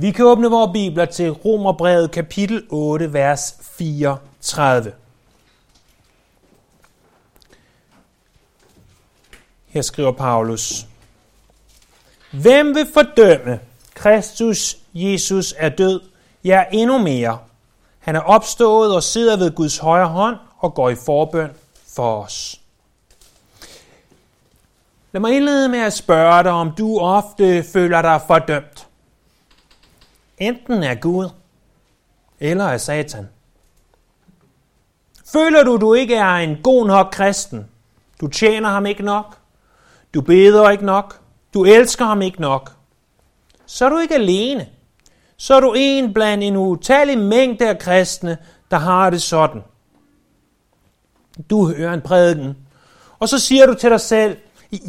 Vi kan åbne vores bibler til Romerbrevet kapitel 8, vers 34. Her skriver Paulus. Hvem vil fordømme? Kristus Jesus er død. Ja, endnu mere. Han er opstået og sidder ved Guds højre hånd og går i forbøn for os. Lad mig indlede med at spørge dig, om du ofte føler dig fordømt. Enten er Gud, eller er Satan. Føler du, du ikke er en god nok kristen? Du tjener ham ikke nok? Du beder ikke nok? Du elsker ham ikke nok? Så er du ikke alene. Så er du en blandt en utallig mængde af kristne, der har det sådan. Du hører en prædiken, og så siger du til dig selv,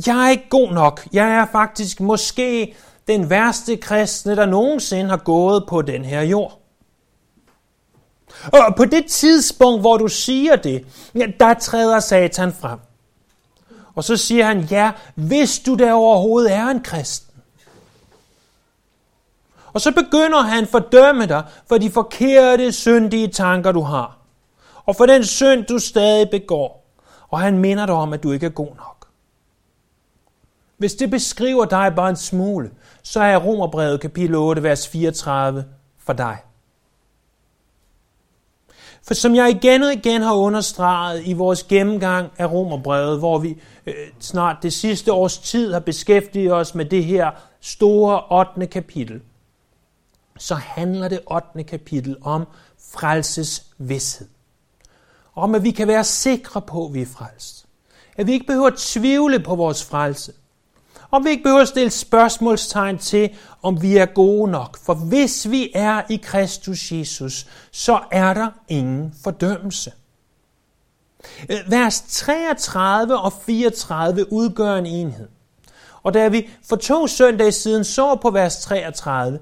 jeg er ikke god nok. Jeg er faktisk måske den værste kristne, der nogensinde har gået på den her jord. Og på det tidspunkt, hvor du siger det, ja, der træder Satan frem. Og så siger han, ja, hvis du der overhovedet er en kristen. Og så begynder han at fordømme dig for de forkerte, syndige tanker, du har. Og for den synd, du stadig begår. Og han minder dig om, at du ikke er god nok. Hvis det beskriver dig bare en smule, så er Romerbrevet kapitel 8, vers 34 for dig. For som jeg igen og igen har understreget i vores gennemgang af Romerbrevet, hvor vi øh, snart det sidste års tid har beskæftiget os med det her store 8. kapitel, så handler det 8. kapitel om frelses vidshed. Om at vi kan være sikre på, at vi er frelst. At vi ikke behøver at tvivle på vores frelse. Om vi ikke behøver at stille spørgsmålstegn til, om vi er gode nok. For hvis vi er i Kristus Jesus, så er der ingen fordømmelse. Vers 33 og 34 udgør en enhed. Og da vi for to søndage siden så på vers 33,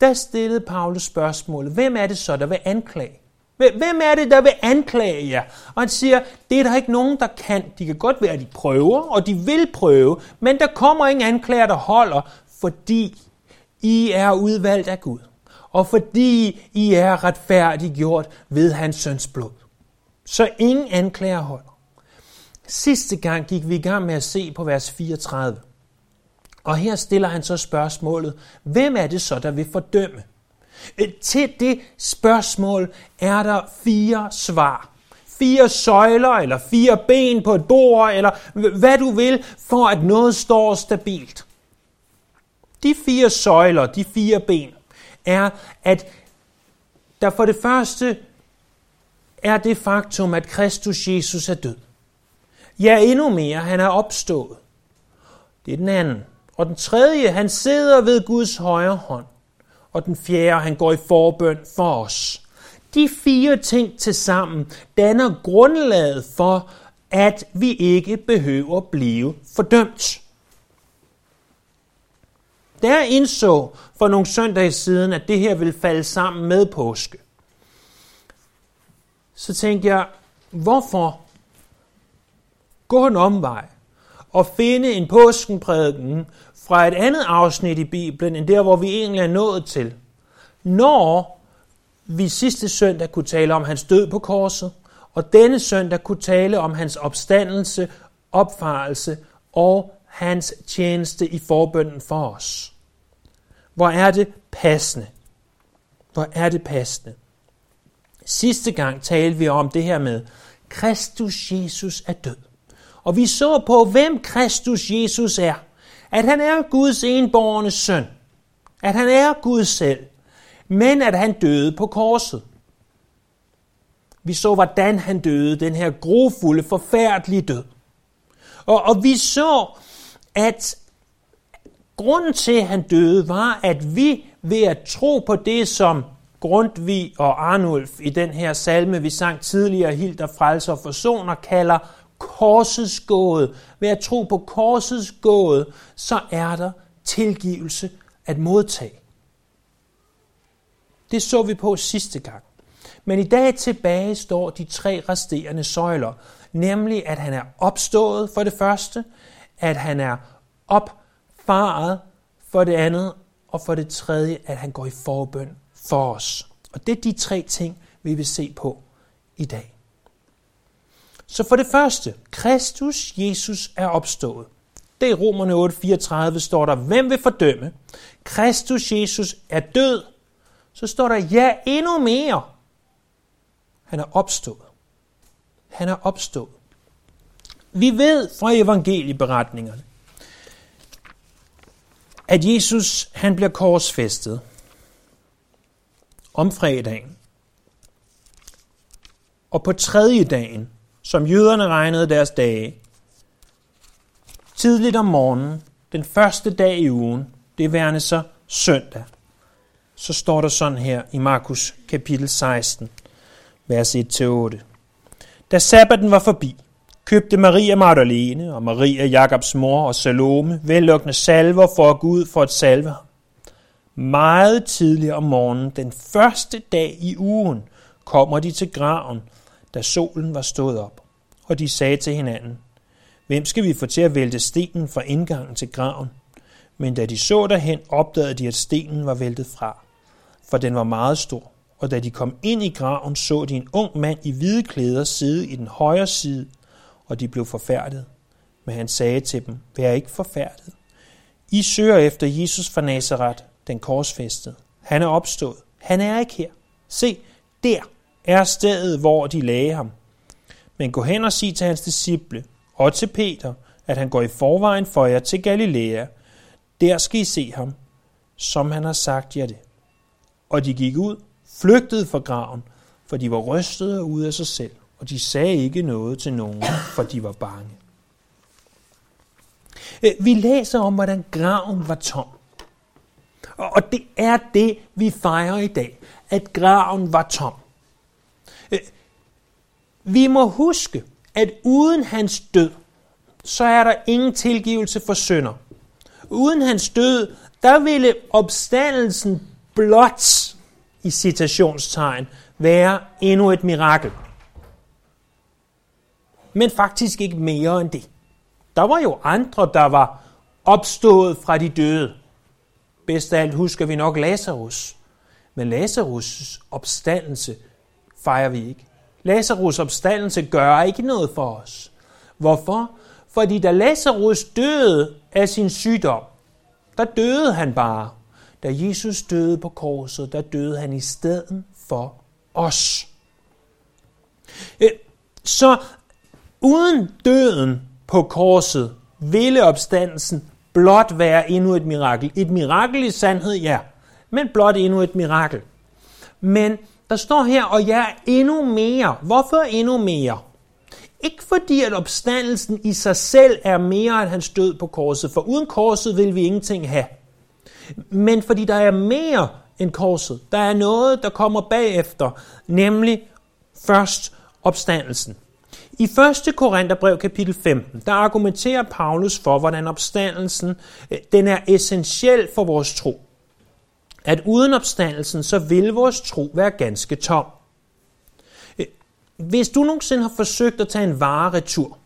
der stillede Paulus spørgsmålet, hvem er det så, der vil anklage? Hvem er det, der vil anklage jer? Og han siger, det er der ikke nogen, der kan. De kan godt være, at de prøver, og de vil prøve, men der kommer ingen anklager, der holder, fordi I er udvalgt af Gud. Og fordi I er retfærdiggjort ved hans søns blod. Så ingen anklager holder. Sidste gang gik vi i gang med at se på vers 34. Og her stiller han så spørgsmålet, hvem er det så, der vil fordømme? Øh, til det spørgsmål er der fire svar. Fire søjler, eller fire ben på et bord, eller hvad du vil, for at noget står stabilt. De fire søjler, de fire ben, er, at der for det første er det faktum, at Kristus Jesus er død. Ja, endnu mere, han er opstået. Det er den anden. Og den tredje, han sidder ved Guds højre hånd og den fjerde, han går i forbøn for os. De fire ting til sammen danner grundlaget for, at vi ikke behøver blive fordømt. Da jeg indså for nogle søndage siden, at det her ville falde sammen med påske, så tænkte jeg, hvorfor gå en omvej at finde en påskenprædiken fra et andet afsnit i Bibelen, end der, hvor vi egentlig er nået til. Når vi sidste søndag kunne tale om hans død på korset, og denne søndag kunne tale om hans opstandelse, opfarelse og hans tjeneste i forbønden for os. Hvor er det passende? Hvor er det passende? Sidste gang talte vi om det her med, Kristus Jesus er død. Og vi så på, hvem Kristus Jesus er at han er Guds enborgne søn, at han er Gud selv, men at han døde på korset. Vi så, hvordan han døde, den her grofulde, forfærdelige død. Og, og vi så, at grunden til, at han døde, var, at vi ved at tro på det, som Grundtvig og Arnulf i den her salme, vi sang tidligere, Hilder, Frelser og Forsoner, kalder korsets gåde, ved at tro på korsets gåde, så er der tilgivelse at modtage. Det så vi på sidste gang. Men i dag tilbage står de tre resterende søjler, nemlig at han er opstået for det første, at han er opfaret for det andet, og for det tredje, at han går i forbøn for os. Og det er de tre ting, vi vil se på i dag. Så for det første, Kristus Jesus er opstået. Det er Romerne 8:34 står der, hvem vil fordømme? Kristus Jesus er død. Så står der, ja, endnu mere. Han er opstået. Han er opstået. Vi ved fra evangelieberetningerne, at Jesus han bliver korsfæstet om fredagen. Og på tredje dagen, som jøderne regnede deres dage, tidligt om morgenen, den første dag i ugen, det værende så søndag, så står der sådan her i Markus kapitel 16, vers 1-8. Da sabbaten var forbi, købte Maria Magdalene og Maria Jakobs mor og Salome vellukkende salver for at gå ud for at salve ham. Meget tidligt om morgenen, den første dag i ugen, kommer de til graven, da solen var stået op. Og de sagde til hinanden, hvem skal vi få til at vælte stenen fra indgangen til graven? Men da de så derhen, opdagede de, at stenen var væltet fra, for den var meget stor. Og da de kom ind i graven, så de en ung mand i hvide klæder sidde i den højre side, og de blev forfærdet. Men han sagde til dem, vær ikke forfærdet. I søger efter Jesus fra Nazareth, den korsfæstede. Han er opstået. Han er ikke her. Se, der er stedet, hvor de lagde ham. Men gå hen og sig til hans disciple og til Peter, at han går i forvejen for jer til Galilea. Der skal I se ham, som han har sagt jer det. Og de gik ud, flygtede fra graven, for de var rystede ud af sig selv, og de sagde ikke noget til nogen, for de var bange. Øh, vi læser om, hvordan graven var tom. Og det er det, vi fejrer i dag, at graven var tom. Vi må huske, at uden hans død, så er der ingen tilgivelse for synder. Uden hans død, der ville opstandelsen blot, i citationstegn, være endnu et mirakel. Men faktisk ikke mere end det. Der var jo andre, der var opstået fra de døde. Bedst af alt husker vi nok Lazarus. Men Lazarus' opstandelse fejrer vi ikke. Lazarus' opstandelse gør ikke noget for os. Hvorfor? Fordi da Lazarus døde af sin sygdom, der døde han bare. Da Jesus døde på korset, der døde han i stedet for os. Øh, så uden døden på korset ville opstandelsen blot være endnu et mirakel. Et mirakel i sandhed, ja, men blot endnu et mirakel. Men der står her, og jeg er endnu mere. Hvorfor endnu mere? Ikke fordi, at opstandelsen i sig selv er mere end hans død på korset, for uden korset vil vi ingenting have. Men fordi der er mere end korset. Der er noget, der kommer bagefter, nemlig først opstandelsen. I 1. Korintherbrev kapitel 15, der argumenterer Paulus for, hvordan opstandelsen øh, den er essentiel for vores tro. At uden opstandelsen, så vil vores tro være ganske tom. Øh, hvis du nogensinde har forsøgt at tage en vare retur,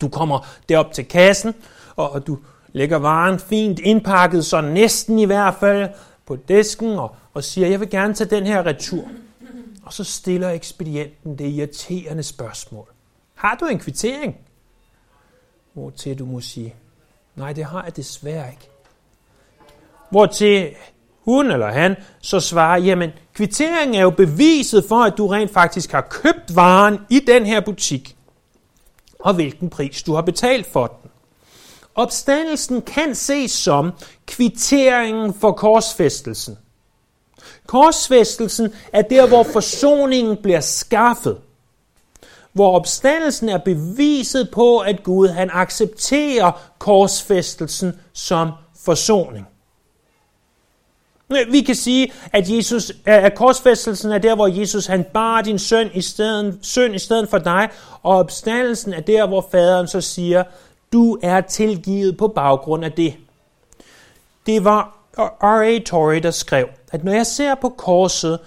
du kommer derop til kassen, og du lægger varen fint indpakket, så næsten i hvert fald på disken, og, og siger, jeg vil gerne tage den her retur. Og så stiller ekspedienten det irriterende spørgsmål. Har du en kvittering? Hvor til du må sige, nej, det har jeg desværre ikke. Hvor til hun eller han så svarer, jamen kvitteringen er jo beviset for, at du rent faktisk har købt varen i den her butik, og hvilken pris du har betalt for den. Opstandelsen kan ses som kvitteringen for korsfæstelsen – Korsfæstelsen er der, hvor forsoningen bliver skaffet. Hvor opstandelsen er beviset på, at Gud han accepterer korsfæstelsen som forsoning. Vi kan sige, at, Jesus, at korsfæstelsen er der, hvor Jesus han bar din søn i stedet, søn i stedet for dig, og opstandelsen er der, hvor faderen så siger, du er tilgivet på baggrund af det. Det var R.A. Torrey, der skrev, at når jeg ser på korset,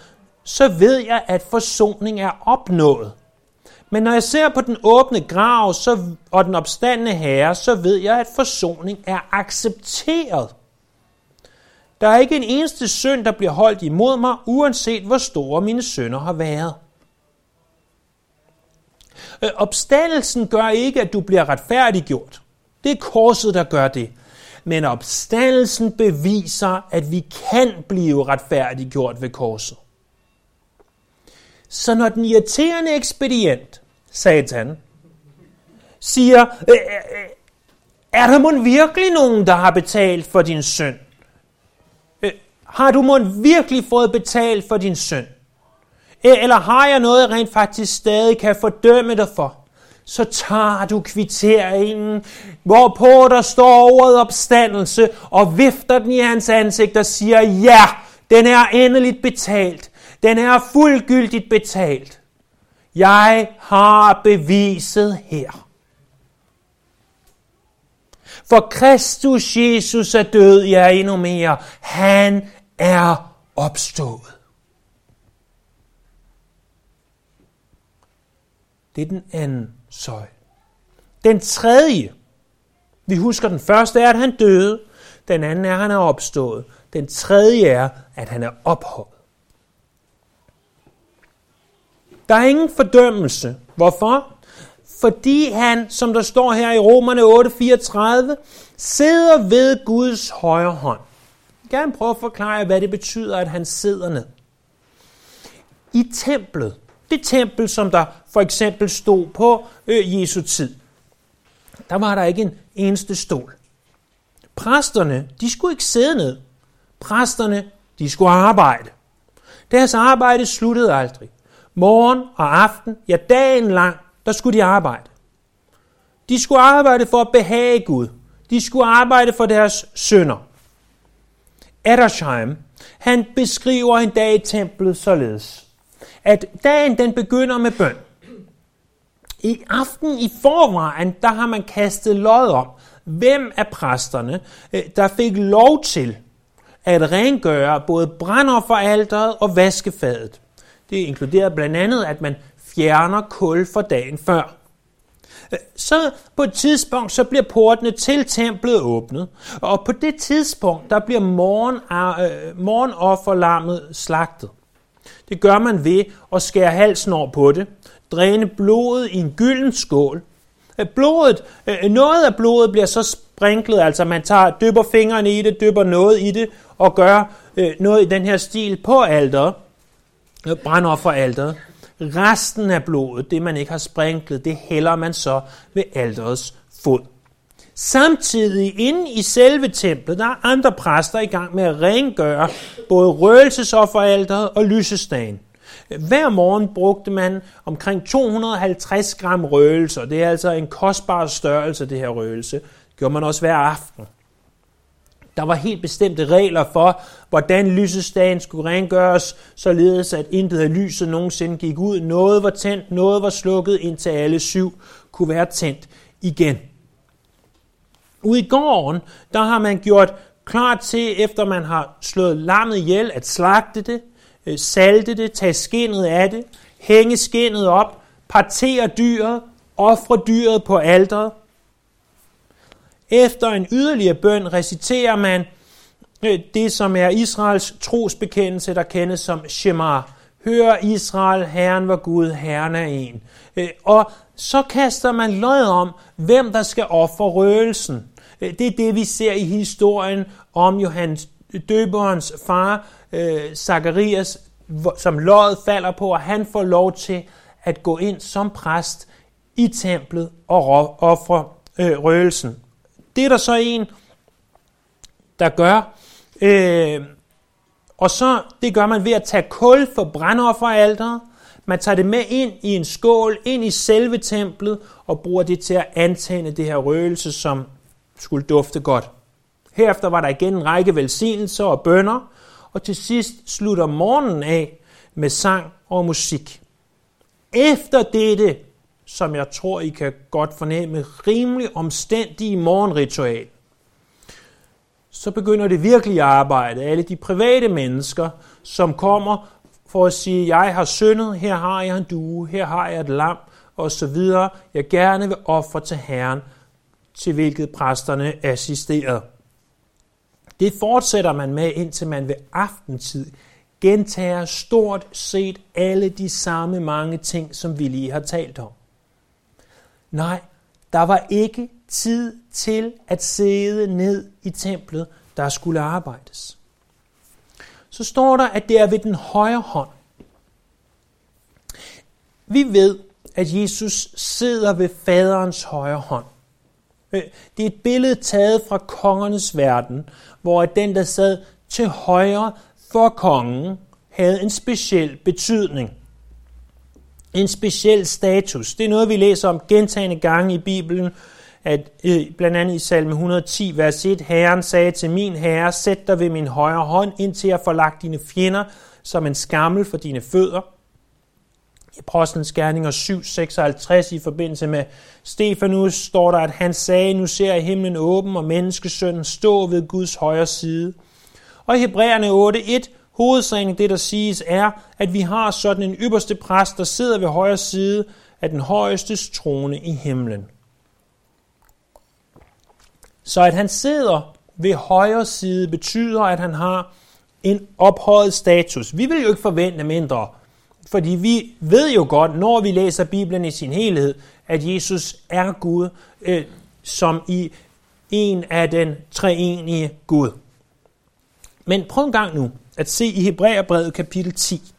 så ved jeg, at forsoning er opnået. Men når jeg ser på den åbne grav så, og den opstandende herre, så ved jeg, at forsoning er accepteret. Der er ikke en eneste synd, der bliver holdt imod mig, uanset hvor store mine sønder har været. Øh, opstandelsen gør ikke, at du bliver retfærdiggjort. Det er korset, der gør det. Men opstandelsen beviser, at vi kan blive retfærdiggjort ved korset. Så når den irriterende ekspedient, Satan, siger, øh, øh, øh er der måske virkelig nogen, der har betalt for din synd? Har du måske virkelig fået betalt for din synd? E, eller har jeg noget, jeg rent faktisk stadig kan fordømme dig for? Så tager du kvitteringen, hvorpå der står ordet opstandelse, og vifter den i hans ansigt og siger, ja, den er endeligt betalt. Den er fuldgyldigt betalt. Jeg har beviset her. For Kristus Jesus er død, ja endnu mere. Han er opstået. Det er den anden søjle. Den tredje, vi husker den første er, at han døde. Den anden er, at han er opstået. Den tredje er, at han er ophøjet. Der er ingen fordømmelse. Hvorfor? Fordi han, som der står her i Romerne 8:34, sidder ved Guds højre hånd. Gerne prøve at forklare hvad det betyder, at han sidder ned. I templet, det tempel, som der for eksempel stod på øh, Jesu tid, der var der ikke en eneste stol. Præsterne, de skulle ikke sidde ned. Præsterne, de skulle arbejde. Deres arbejde sluttede aldrig. Morgen og aften, ja dagen lang, der skulle de arbejde. De skulle arbejde for at behage Gud. De skulle arbejde for deres sønder. Adersheim, han beskriver en dag i templet således, at dagen den begynder med bøn. I aften i forvejen, der har man kastet lod om, hvem af præsterne, øh, der fik lov til at rengøre både brændofferalteret og vaskefadet. Det inkluderer blandt andet, at man fjerner kul for dagen før. Så på et tidspunkt, så bliver portene til templet åbnet, og på det tidspunkt, der bliver morgen, øh, morgenofferlammet slagtet. Det gør man ved at skære halsen over på det, dræne blodet i en gylden skål. Øh, blodet, øh, noget af blodet bliver så sprinklet, altså man tager, dypper fingrene i det, dypper noget i det, og gør øh, noget i den her stil på alteret, øh, brandofferalteret. Resten af blodet, det man ikke har sprinklet, det hælder man så ved alderets fod. Samtidig inde i selve templet, der er andre præster i gang med at rengøre både røgelsesofferalteret og lysestagen. Hver morgen brugte man omkring 250 gram røgelse, og det er altså en kostbar størrelse, det her røgelse. Det gjorde man også hver aften. Der var helt bestemte regler for, hvordan lysestagen skulle rengøres, således at intet af lyset nogensinde gik ud. Noget var tændt, noget var slukket, indtil alle syv kunne være tændt igen. Ude i gården, der har man gjort klar til, efter man har slået lammet ihjel, at slagte det, øh, salte det, tage skinnet af det, hænge skinnet op, partere dyret, ofre dyret på alderet, efter en yderligere bøn reciterer man øh, det, som er Israels trosbekendelse, der kendes som Shema. Hør Israel, Herren var Gud, Herren er en. Øh, og så kaster man lod om, hvem der skal ofre røgelsen. Øh, det er det, vi ser i historien om Johannes døberens far, Zakarias, som løjet falder på, og han får lov til at gå ind som præst i templet og ofre røgelsen. Det er der så en, der gør. Øh, og så det gør man ved at tage kul for brændofferalteret. Man tager det med ind i en skål, ind i selve templet, og bruger det til at antænde det her røgelse, som skulle dufte godt. Herefter var der igen en række velsignelser og bønder, og til sidst slutter morgenen af med sang og musik. Efter dette som jeg tror, I kan godt fornemme, rimelig omstændige morgenritual. Så begynder det virkelige arbejde. Alle de private mennesker, som kommer for at sige, jeg har syndet, her har jeg en due, her har jeg et lam, og så videre. Jeg gerne vil ofre til Herren, til hvilket præsterne assisterer. Det fortsætter man med, indtil man ved aftentid gentager stort set alle de samme mange ting, som vi lige har talt om. Nej, der var ikke tid til at sidde ned i templet, der skulle arbejdes. Så står der, at det er ved den højre hånd. Vi ved, at Jesus sidder ved faderens højre hånd. Øh, det er et billede taget fra kongernes verden, hvor den, der sad til højre for kongen, havde en speciel betydning. En speciel status. Det er noget, vi læser om gentagende gange i Bibelen, at øh, blandt andet i salme 110, vers 1, Herren sagde til min herre, sæt dig ved min højre hånd, indtil jeg får lagt dine fjender som en skammel for dine fødder. I Apostlenes Gerninger 7:56 i forbindelse med Stefanus står der, at han sagde, nu ser jeg himlen åben, og menneskesønnen stå ved Guds højre side. Og i Hebræerne 8:1, hovedsagen i det, der siges, er, at vi har sådan en ypperste præst, der sidder ved højre side af den højeste trone i himlen. Så at han sidder ved højre side betyder, at han har en ophøjet status. Vi vil jo ikke forvente mindre fordi vi ved jo godt, når vi læser Bibelen i sin helhed, at Jesus er Gud, øh, som i en af den treenige Gud. Men prøv en gang nu at se i Hebræerbrevet kapitel 10.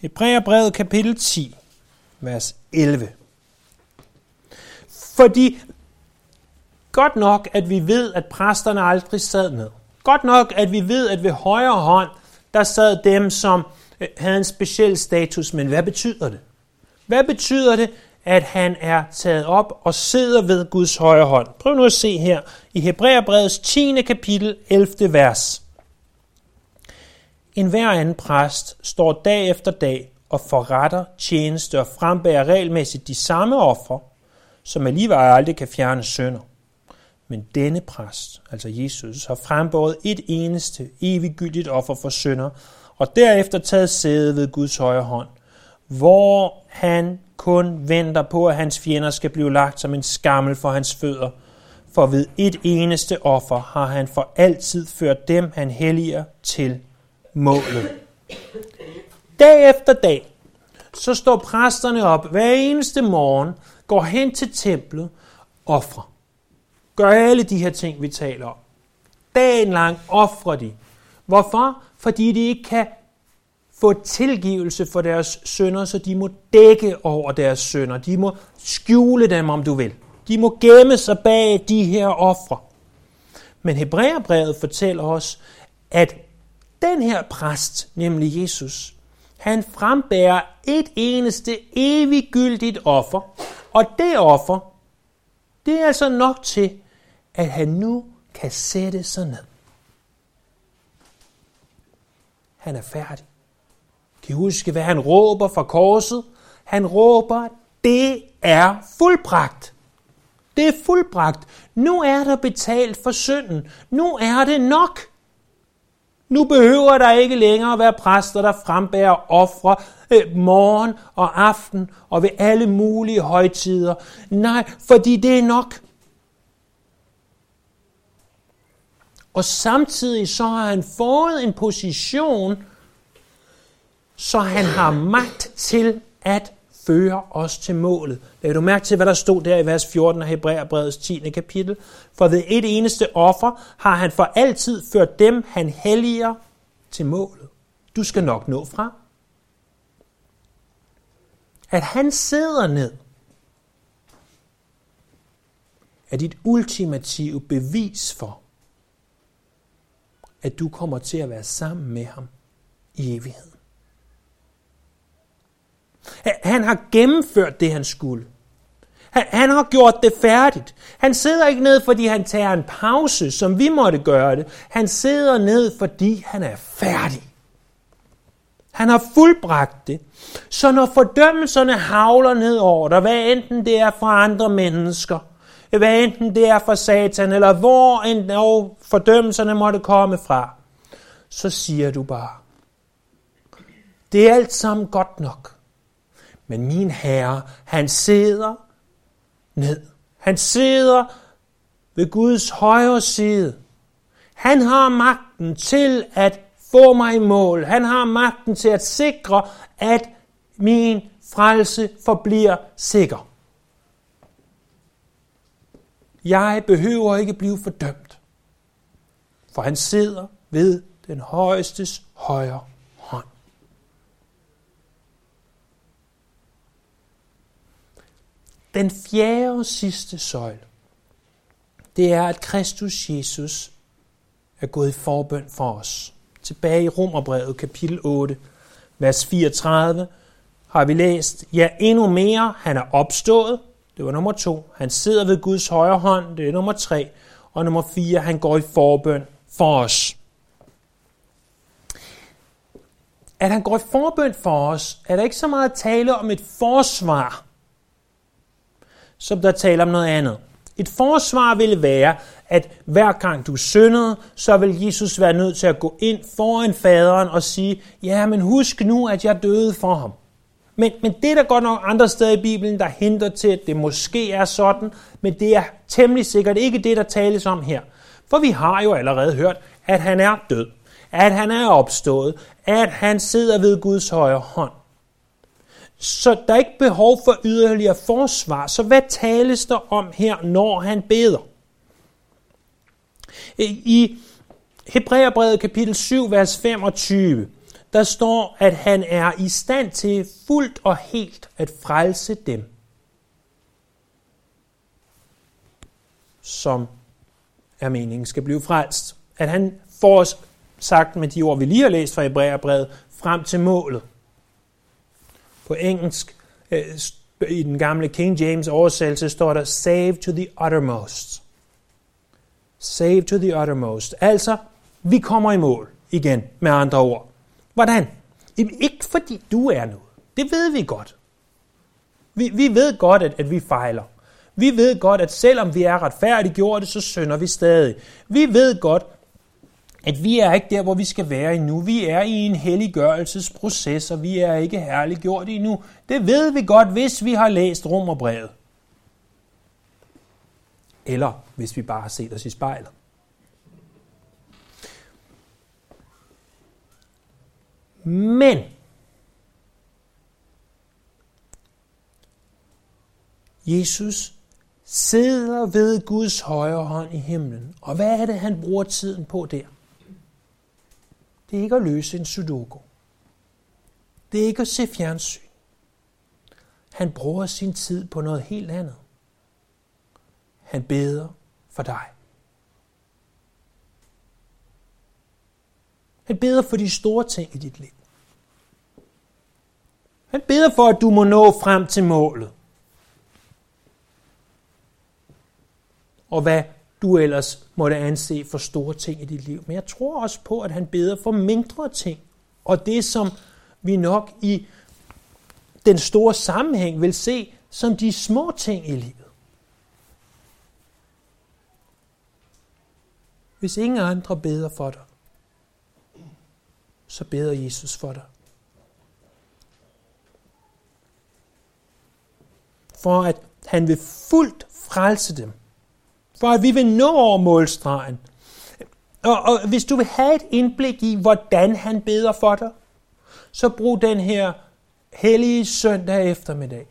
Hebræerbrevet kapitel 10, vers 11. Fordi Godt nok, at vi ved, at præsterne aldrig sad ned. Godt nok, at vi ved, at ved højre hånd, der sad dem, som øh, havde en speciel status. Men hvad betyder det? Hvad betyder det, at han er taget op og sidder ved Guds højre hånd? Prøv nu at se her i Hebræerbrevets 10. kapitel 11. vers. En hver anden præst står dag efter dag og forretter tjeneste og frembærer regelmæssigt de samme ofre, som alligevel aldrig kan fjerne sønder. Men denne præst, altså Jesus, har frembåret et eneste eviggyldigt offer for synder, og derefter taget sæde ved Guds højre hånd, hvor han kun venter på, at hans fjender skal blive lagt som en skammel for hans fødder. For ved et eneste offer har han for altid ført dem, han helliger, til målet. Dag efter dag, så står præsterne op hver eneste morgen, går hen til templet, offrer. Gør alle de her ting, vi taler om. Dagen lang offrer de. Hvorfor? Fordi de ikke kan få tilgivelse for deres sønder, så de må dække over deres sønder. De må skjule dem, om du vil. De må gemme sig bag de her ofre. Men Hebræerbrevet fortæller os, at den her præst, nemlig Jesus, han frembærer et eneste eviggyldigt offer, og det offer, det er altså nok til, at han nu kan sætte sig ned. Han er færdig. Kan I huske, hvad han råber fra korset? Han råber, det er fuldbragt. Det er fuldbragt. Nu er der betalt for synden. Nu er det nok. Nu behøver der ikke længere være præster, der frembærer ofre øh, morgen og aften og ved alle mulige højtider. Nej, fordi det er nok. Og samtidig så har han fået en position, så han har magt til at føre os til målet. Læg du mærke til, hvad der stod der i vers 14 af Hebræerbrevets 10. kapitel? For ved et eneste offer har han for altid ført dem, han helliger, til målet. Du skal nok nå fra. At han sidder ned, er dit ultimative bevis for, at du kommer til at være sammen med ham i evigheden. Han har gennemført det, han skulle. Han har gjort det færdigt. Han sidder ikke ned, fordi han tager en pause, som vi måtte gøre det. Han sidder ned, fordi han er færdig. Han har fuldbragt det. Så når fordømmelserne havler ned over dig, hvad enten det er fra andre mennesker, hvad enten det er fra satan, eller hvor en fordømmelserne måtte komme fra, så siger du bare, det er alt sammen godt nok. Men min herre, han sidder ned. Han sidder ved Guds højre side. Han har magten til at få mig i mål. Han har magten til at sikre, at min frelse forbliver sikker. Jeg behøver ikke blive fordømt, for han sidder ved den højestes højre hånd. Den fjerde og sidste søjle, det er, at Kristus Jesus er gået i forbøn for os. Tilbage i Romerbrevet kapitel 8, vers 34, har vi læst, ja endnu mere, han er opstået, det var nummer to. Han sidder ved Guds højre hånd, det er nummer tre. Og nummer fire, han går i forbøn for os. At han går i forbøn for os, er der ikke så meget at tale om et forsvar, som der taler om noget andet. Et forsvar ville være, at hver gang du syndede, så vil Jesus være nødt til at gå ind foran faderen og sige, ja, men husk nu, at jeg døde for ham. Men, men det er der godt nok andre steder i Bibelen, der henter til, at det måske er sådan, men det er temmelig sikkert ikke det, der tales om her. For vi har jo allerede hørt, at han er død, at han er opstået, at han sidder ved Guds højre hånd. Så der er ikke behov for yderligere forsvar. Så hvad tales der om her, når han beder? I Hebræerbrevet kapitel 7, vers 25, der står, at han er i stand til fuldt og helt at frelse dem, som er meningen skal blive frelst. At han får os sagt med de ord, vi lige har læst fra Hebræerbrevet, frem til målet. På engelsk, øh, i den gamle King James oversættelse, står der, save to the uttermost. Save to the uttermost. Altså, vi kommer i mål igen, med andre ord. Hvordan? Ikke fordi du er noget. Det ved vi godt. Vi, vi ved godt, at, at vi fejler. Vi ved godt, at selvom vi er retfærdiggjorte, så synder vi stadig. Vi ved godt, at vi er ikke der, hvor vi skal være endnu. Vi er i en helliggørelsesproces, og vi er ikke herliggjort endnu. Det ved vi godt, hvis vi har læst Romerbrevet. Eller hvis vi bare har set os i spejlet. Men Jesus sidder ved Guds højre hånd i himlen. Og hvad er det, han bruger tiden på der? Det er ikke at løse en sudoku. Det er ikke at se fjernsyn. Han bruger sin tid på noget helt andet. Han beder for dig. Han beder for de store ting i dit liv. Han beder for, at du må nå frem til målet. Og hvad du ellers måtte anse for store ting i dit liv. Men jeg tror også på, at han beder for mindre ting. Og det, som vi nok i den store sammenhæng vil se som de små ting i livet. Hvis ingen andre beder for dig, så beder Jesus for dig. For at han vil fuldt frelse dem. For at vi vil nå over målstregen. Og, og hvis du vil have et indblik i, hvordan han beder for dig, så brug den her hellige søndag eftermiddag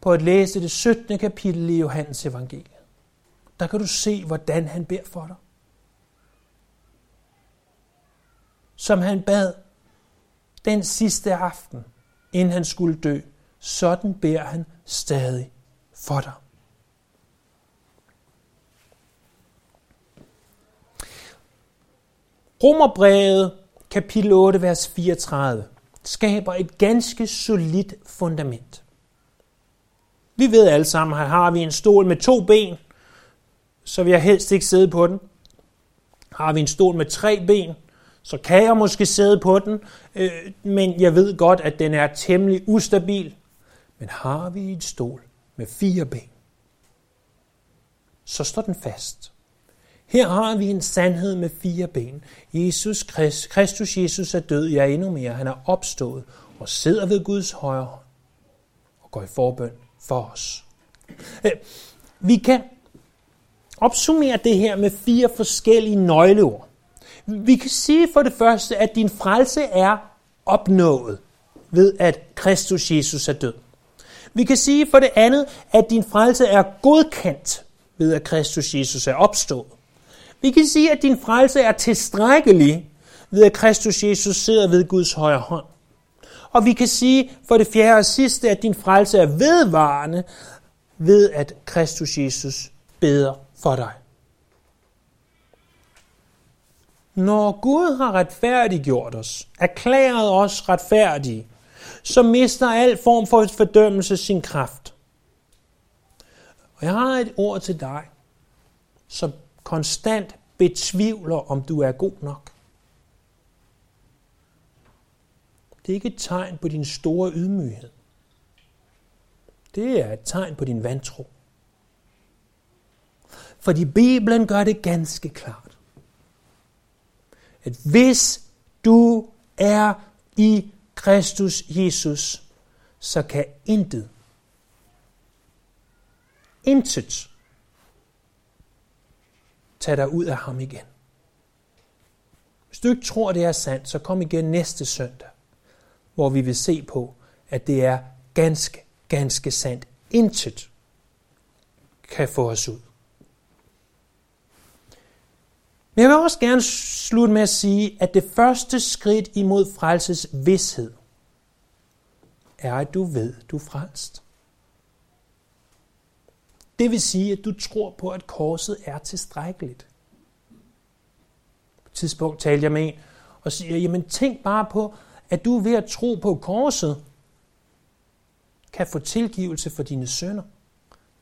på at læse det 17. kapitel i Johannes evangeliet. Der kan du se, hvordan han beder for dig. som han bad den sidste aften, inden han skulle dø. Sådan beder han stadig for dig. Romerbrevet kapitel 8, vers 34 skaber et ganske solidt fundament. Vi ved alle sammen, at har vi en stol med to ben, så vil jeg helst ikke sidde på den. Har vi en stol med tre ben, så kan jeg måske sidde på den, øh, men jeg ved godt, at den er temmelig ustabil. Men har vi en stol med fire ben, så står den fast. Her har vi en sandhed med fire ben. Jesus Christ, Kristus Jesus er død, ja endnu mere. Han er opstået og sidder ved Guds højre hånd. og går i forbøn for os. Øh, vi kan opsummere det her med fire forskellige nøgleord. Vi kan sige for det første, at din frelse er opnået ved, at Kristus Jesus er død. Vi kan sige for det andet, at din frelse er godkendt ved, at Kristus Jesus er opstået. Vi kan sige, at din frelse er tilstrækkelig ved, at Kristus Jesus sidder ved Guds højre hånd. Og vi kan sige for det fjerde og sidste, at din frelse er vedvarende ved, at Kristus Jesus beder for dig. Når Gud har retfærdiggjort os, erklæret os retfærdige, så mister al form for fordømmelse sin kraft. Og jeg har et ord til dig, som konstant betvivler, om du er god nok. Det er ikke et tegn på din store ydmyghed. Det er et tegn på din vantro. Fordi Bibelen gør det ganske klart, at hvis du er i Kristus Jesus, så kan intet, intet Tag dig ud af ham igen. Hvis du ikke tror, det er sandt, så kom igen næste søndag, hvor vi vil se på, at det er ganske, ganske sandt. Intet kan få os ud. Men jeg vil også gerne slutte med at sige, at det første skridt imod frelses vidshed er, at du ved, du er frelst. Det vil sige, at du tror på, at korset er tilstrækkeligt. På et tidspunkt talte jeg med en og siger, jamen tænk bare på, at du ved at tro på korset, kan få tilgivelse for dine sønder.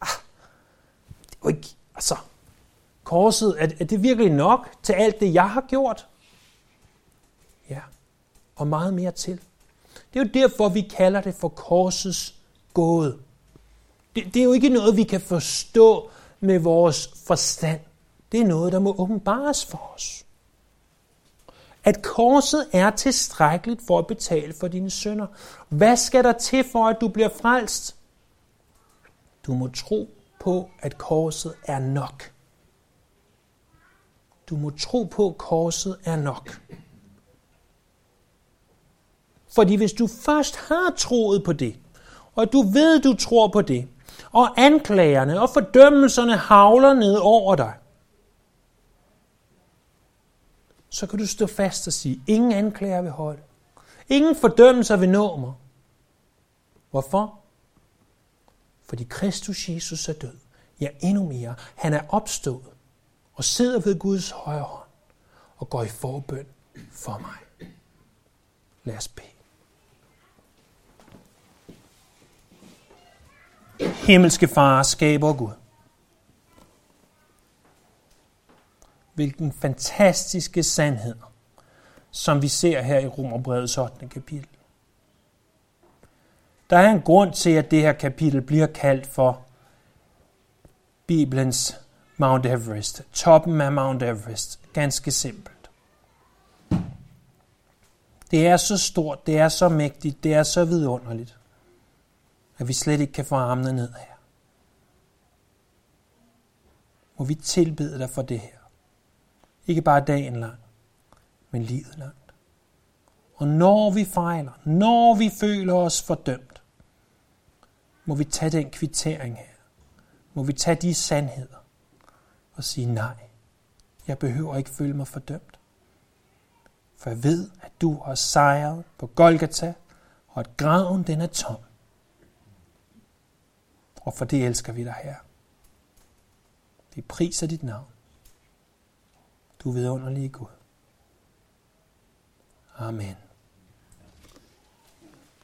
Ah, det er jo ikke, altså, korset, er, er det virkelig nok til alt det, jeg har gjort? Ja, og meget mere til. Det er jo derfor, vi kalder det for korsets gåde. Det, det er jo ikke noget, vi kan forstå med vores forstand. Det er noget, der må åbenbares for os. At korset er tilstrækkeligt for at betale for dine sønder. Hvad skal der til for, at du bliver frelst? Du må tro på, at korset er nok. Du må tro på, at korset er nok. Fordi hvis du først har troet på det, og du ved, du tror på det, og anklagerne og fordømmelserne havler ned over dig, så kan du stå fast og sige, ingen anklager vil holde. Ingen fordømmelser vil nå mig. Hvorfor? Fordi Kristus Jesus er død. Ja, endnu mere. Han er opstået og sidder ved Guds højre hånd og går i forbøn for mig. Lad os bede. Himmelske Far, skaber Gud. Hvilken fantastiske sandhed, som vi ser her i Romerbrevets 8. kapitel. Der er en grund til, at det her kapitel bliver kaldt for Bibelens Mount Everest. Toppen af Mount Everest. Ganske simpelt. Det er så stort, det er så mægtigt, det er så vidunderligt, at vi slet ikke kan få armene ned her. Må vi tilbede dig for det her. Ikke bare dagen lang, men livet langt. Og når vi fejler, når vi føler os fordømt, må vi tage den kvittering her. Må vi tage de sandheder og sige nej. Jeg behøver ikke føle mig fordømt. For jeg ved, at du har sejret på Golgata, og at graven den er tom. Og for det elsker vi dig her. Vi priser dit navn. Du vidunderlige Gud. Amen.